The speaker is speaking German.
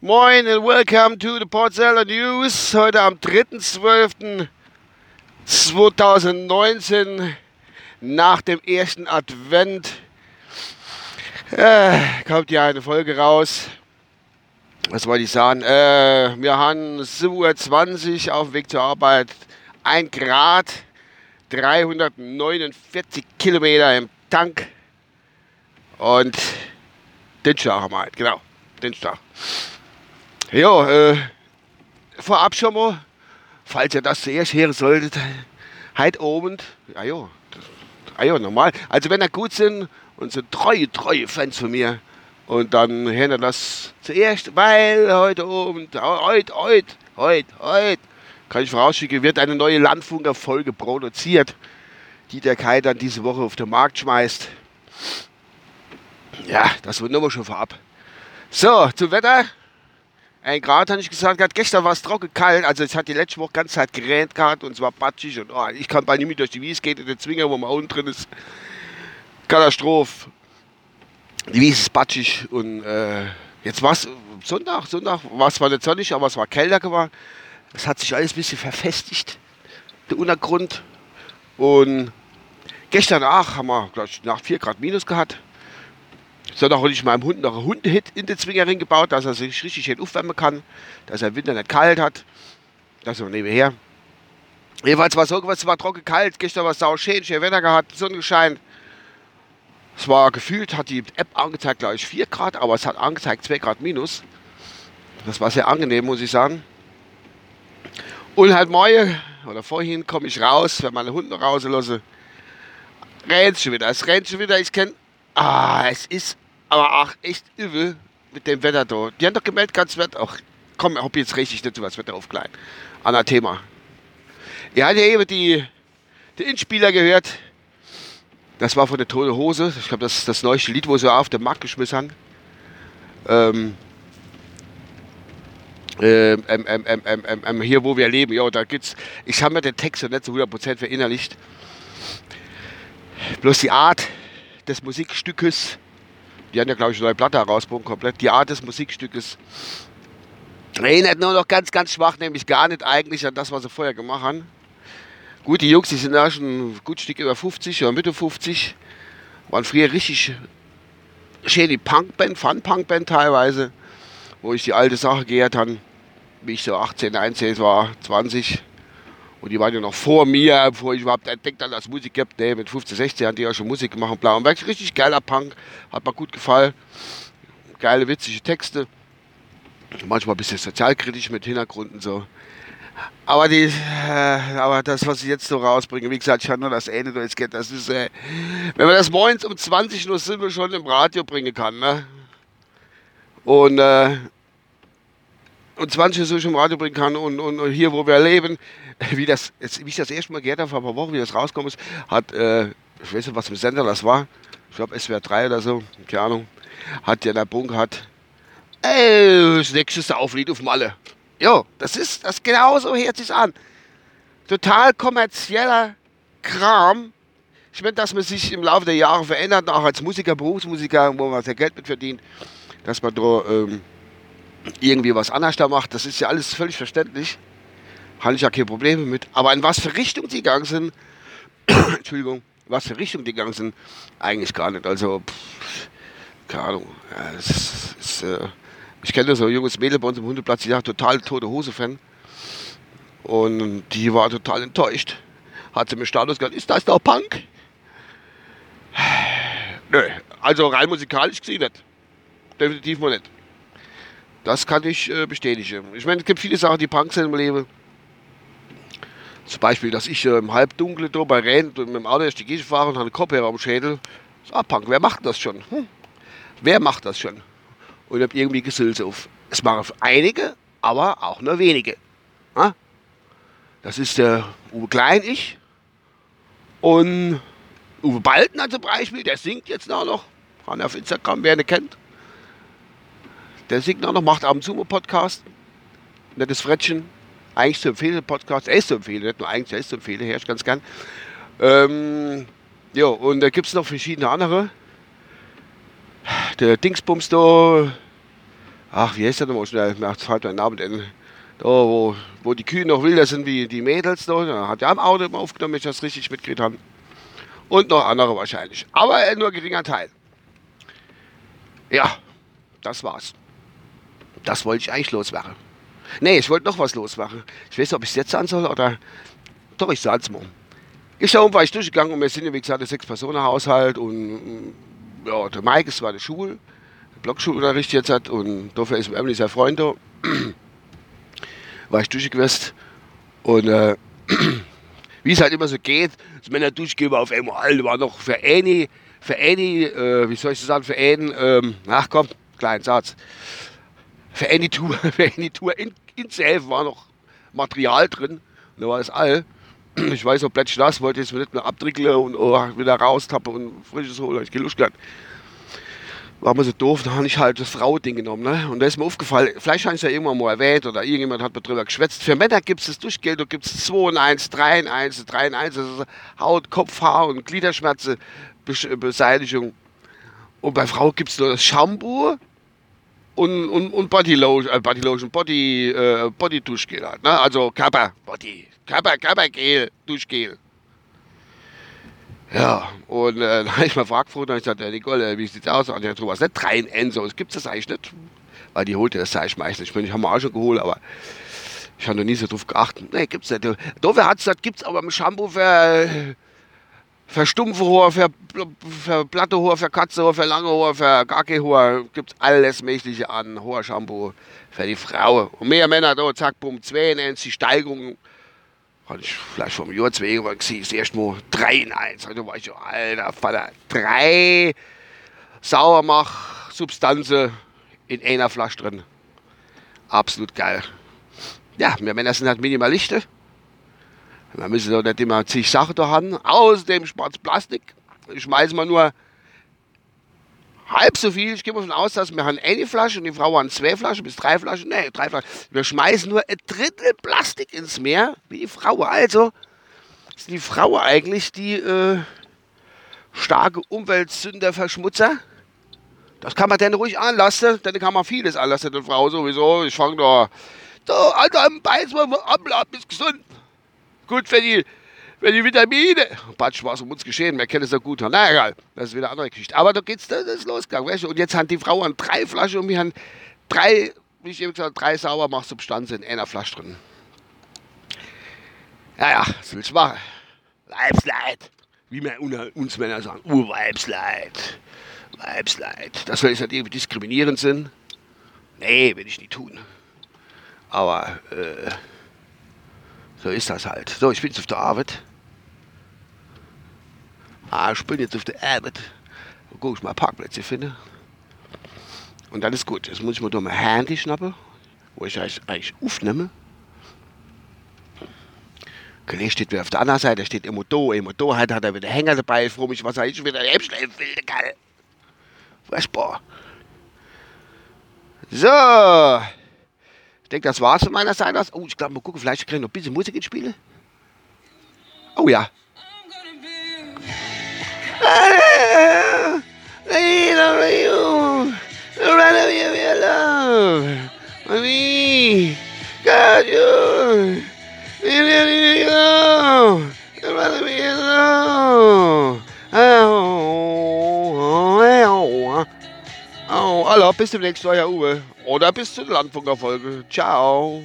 Moin and welcome to the Port Seller News. Heute am 3.12.2019 nach dem ersten Advent äh, kommt ja eine Folge raus. Was wollte ich sagen? Äh, wir haben 7.20 Uhr auf dem Weg zur Arbeit. 1 Grad, 349 Kilometer im Tank. Und den Stach haben wir halt, genau. Den Stach. Ja, äh, vorab schon mal, falls ihr das zuerst hören solltet, heute oben, ja, ja, ah, ja, normal. Also wenn ihr gut sind und sind treue, treue Fans von mir, und dann hören wir das zuerst, weil heute oben, heute, heute, heute, heute, kann ich vorausschicken, wird eine neue Landfunker-Folge produziert, die der Kai dann diese Woche auf den Markt schmeißt. Ja, das wird nur mal schon vorab. So, zum Wetter. Ein Grad habe ich gesagt, gehabt. gestern war es trocken kalt, also es hat die letzte Woche ganz Zeit geränt gehabt und es war patschig und oh, ich kann bald nicht mehr durch die Wiese gehen in den Zwinger, wo man unten drin ist. Katastrophe. Die Wiese ist patschig und äh, jetzt war es Sonntag, Sonntag war es zwar nicht sonnig, aber es war kälter geworden. Es hat sich alles ein bisschen verfestigt, der Untergrund. Und gestern Nacht haben wir, glaube ich, nach 4 Grad minus gehabt. Sonntag habe ich meinem Hund noch einen Hundehit in den Zwingerring gebaut, dass er sich richtig schön aufwärmen kann, dass er im Winter nicht kalt hat. Das ist nebenher. Jedenfalls war es so, es war trocken kalt, gestern war es sau schön, schön Wetter gehabt, Sonne gescheint. Es war gefühlt, hat die App angezeigt, glaube ich, 4 Grad, aber es hat angezeigt 2 Grad minus. Das war sehr angenehm, muss ich sagen. Und halt morgen oder vorhin komme ich raus, wenn meine Hund noch rauslasse. Rennt schon wieder, es rennt schon wieder. Ich kenne, ah, es ist aber auch echt übel mit dem Wetter da. Die haben doch gemeldet, ganz Wetter. Ach, komm, hab jetzt richtig nicht was Wetter aufklein. Thema. Ihr habt ja eben die, die Inspieler gehört. Das war von der Tote Hose. Ich glaube, das ist das neueste Lied, wo sie auf den Markt geschmissen haben. Ähm, ähm, ähm, ähm, hier, wo wir leben. Ja, da gibt's. Ich habe mir den Text nicht zu 100% verinnerlicht. Bloß die Art des Musikstückes die haben ja, glaube ich, eine neue Platte herausgebracht, komplett. Die Art des Musikstückes erinnert nur noch ganz, ganz schwach, nämlich gar nicht eigentlich an das, was sie vorher gemacht haben. Gut, die Jungs, die sind ja schon ein gut Stück über 50 oder Mitte 50. Waren früher richtig schöne Punkband, Fun-Punkband teilweise, wo ich die alte Sache gehört habe, wie ich so 18, 19 war, 20. Und die waren ja noch vor mir, bevor ich überhaupt entdeckt habe, dass Musik gibt. Nee, mit 15, 16 haben die ja schon Musik gemacht. Blau und wirklich richtig geiler Punk. Hat mir gut gefallen. Geile, witzige Texte. Manchmal ein bisschen sozialkritisch mit Hintergründen so. Aber, die, äh, aber das, was ich jetzt so rausbringe, wie gesagt, ich habe nur das Ende durchgehört. Das ist, äh, wenn man das morgens um 20 Uhr sind wir schon im Radio bringen kann, ne? Und, äh, und 20 Uhr schon im Radio bringen kann und, und, und hier, wo wir leben, wie, das, wie ich das erste Mal gehört habe, vor ein paar Wochen, wie das rausgekommen ist, hat, äh, ich weiß nicht, was im Sender das war, ich glaube SWR 3 oder so, keine Ahnung, hat ja der Bunk hat, ey, das nächste Sauflied auf Malle. Jo, das ist, das genauso hört sich an. Total kommerzieller Kram. Ich meine, dass man sich im Laufe der Jahre verändert, auch als Musiker, Berufsmusiker, wo man sehr Geld mit verdient, dass man da ähm, irgendwie was anders da macht, das ist ja alles völlig verständlich habe ich ja keine Probleme mit. Aber in was für Richtung die gegangen sind, Entschuldigung, was für Richtung die gegangen sind, eigentlich gar nicht. Also, pff, keine Ahnung. Ja, ist, ist, äh, ich kenne so ein junges Mädel bei uns im Hundeplatz, die war total tote Hose-Fan. Und die war total enttäuscht. Hat sie mir Status gesagt, ist das doch Punk? Nö, also rein musikalisch gesehen nicht. Definitiv mal nicht. Das kann ich äh, bestätigen. Ich meine, es gibt viele Sachen, die Punk sind im Leben. Zum Beispiel, dass ich äh, im Halbdunkel da bei Rennt und mit dem Auto durch die Gegend fahre und habe einen Kopfhörer am Schädel. So, ah, Punk, wer macht das schon? Hm? Wer macht das schon? Und ich habe irgendwie Gesülze auf. Es machen einige, aber auch nur wenige. Ha? Das ist der Uwe Klein, ich. Und Uwe Baltner zum Beispiel, der singt jetzt noch. Kann er auf Instagram, wer ihn kennt. Der singt noch, macht ab und zu einen Podcast. Nettes Frettchen eigentlich zu empfehlen, Podcast, er ist zu empfehlen, nicht nur eigentlich, er ist zu empfehlen, herrscht ganz gern. Ähm, ja, und da gibt es noch verschiedene andere. der Dingsbums da, ach, wie heißt der nochmal schnell, mir fällt mein Name denn, da, wo, wo die Kühe noch wilder sind wie die Mädels da, da hat er am Auto immer aufgenommen, wenn ich das richtig mitgekriegt habe. Und noch andere wahrscheinlich. Aber nur geringer Teil. Ja, das war's. Das wollte ich eigentlich loswerden. Nee, ich wollte noch was loswerden. Ich weiß nicht, ob ich es jetzt sagen soll oder. Doch, ich sag's mal. Ich da oben war ich durchgegangen und wir sind wie gesagt, ein Sechs-Personen-Haushalt und ja, der Mike, es war der Schul, der Blockschulunterricht jetzt hat und dafür ist Emily sein Freund da. war ich durchgewest und äh, wie es halt immer so geht, das Männer durchgehen auf einmal, war noch für eine, für eine, äh, wie soll ich das sagen, für einen, ähm, ach komm, kleinen Satz, für eine Tour, für eine Tour in, in Self war noch Material drin, da war das all. Ich weiß noch, plötzlich das, wollte jetzt nicht mehr abdrickeln und oh, wieder raustappen und frisches holen, ich gelust gehabt war mir so doof, da habe ich halt das Frau-Ding genommen. Ne? Und da ist mir aufgefallen, vielleicht habe ich es ja irgendwann mal erwähnt oder irgendjemand hat mir drüber geschwätzt. Für Männer gibt es das Durchgeld, da gibt es 2 in 1, 3 in 1, 3 in 1, also Haut, Kopf, Haar und Gliederschmerze, Beseitigung. Und bei Frau gibt es nur das Shampoo und, und, und Body Lotion, äh, Body Lotion, Body, äh, Body Duschgel halt, ne? Also Körper, Body, Körper, Körpergel, Duschgel. Ja, und äh, da habe ich mal gefragt, und ich gesagt, Nicole, wie sieht's aus? Und er hat was nicht drei in Enso, das gibt es eigentlich nicht. Weil die holt ja das Zeug meistens. Ich meine, ich habe mir auch schon geholt, aber ich habe noch nie so drauf geachtet. Nee, gibt's nicht. Dafür hat es gesagt, gibt's aber im Shampoo für, für stumpfe Haar, für, für platte Haar, für Katze Haar, für lange Haar, für gar kein Haar. Gibt's alles Mögliche an Haarshampoo für die Frau. Und mehr Männer da, zack, bumm, zwei in eins, die Steigung hatte ich vielleicht einem Jahr, zwei Jahren gesehen, das erste Mal 3 in 1. Da war ich so, alter Vater, drei Sauermach-Substanzen in einer Flasche drin. Absolut geil. Ja, wir Männer sind halt Minimalisten. Wir müssen doch nicht immer zig Sachen da haben. Außerdem schwarz Plastik. Ich schmeiße mal nur halb so viel. Ich gehe davon aus, dass wir haben eine Flasche und die Frau haben zwei Flaschen bis drei Flaschen. Nee, drei Flaschen. Wir schmeißen nur ein Drittel Plastik ins Meer, wie die Frau. Also ist die Frau eigentlich die äh, starke Umweltsünderverschmutzer. Das kann man denn ruhig anlassen, denn kann man vieles anlassen, die Frau sowieso. Ich fange da, da, Alter, beiß mal ab, ist gesund. Gut für die wenn die Vitamine. Patsch, was um uns geschehen, wir kennen es ja gut. Na egal, das ist wieder eine andere Geschichte. Aber da geht's, das ist losgegangen. Weißt du? Und jetzt haben die Frauen drei Flaschen und wir haben drei, wie ich eben gesagt drei Saubermachsubstanzen in einer Flasche drin. Ja, ja, was willst du machen? Weibsleid. Wie wir uns Männer sagen, Urweibsleid. Weibsleid. Das soll jetzt nicht irgendwie diskriminierend sind. Nee, will ich nicht tun. Aber, äh, so ist das halt. So, ich bin jetzt auf der Arbeit. Ah, ich bin jetzt auf der Arbeit. Guck ich mal Parkplätze finde. Und dann ist gut. Jetzt muss ich mir da mein Handy schnappen, wo ich eigentlich aufnehme. Kollege steht wieder auf der anderen Seite, steht immer da, immer da, hat, hat er wieder Hänger dabei, ich freue mich, was er ist, wieder Hebschleif will, Kerl. Furchtbar. So. Denke, das war's von meiner Seite aus. Oh, ich glaube, mal gucken, vielleicht kriege ich noch ein bisschen Musik ins Spiel. Oh ja. Oh, Allah, bis zum nächsten Mal, Uwe. Oder bis zur Landfunkerfolge. Ciao.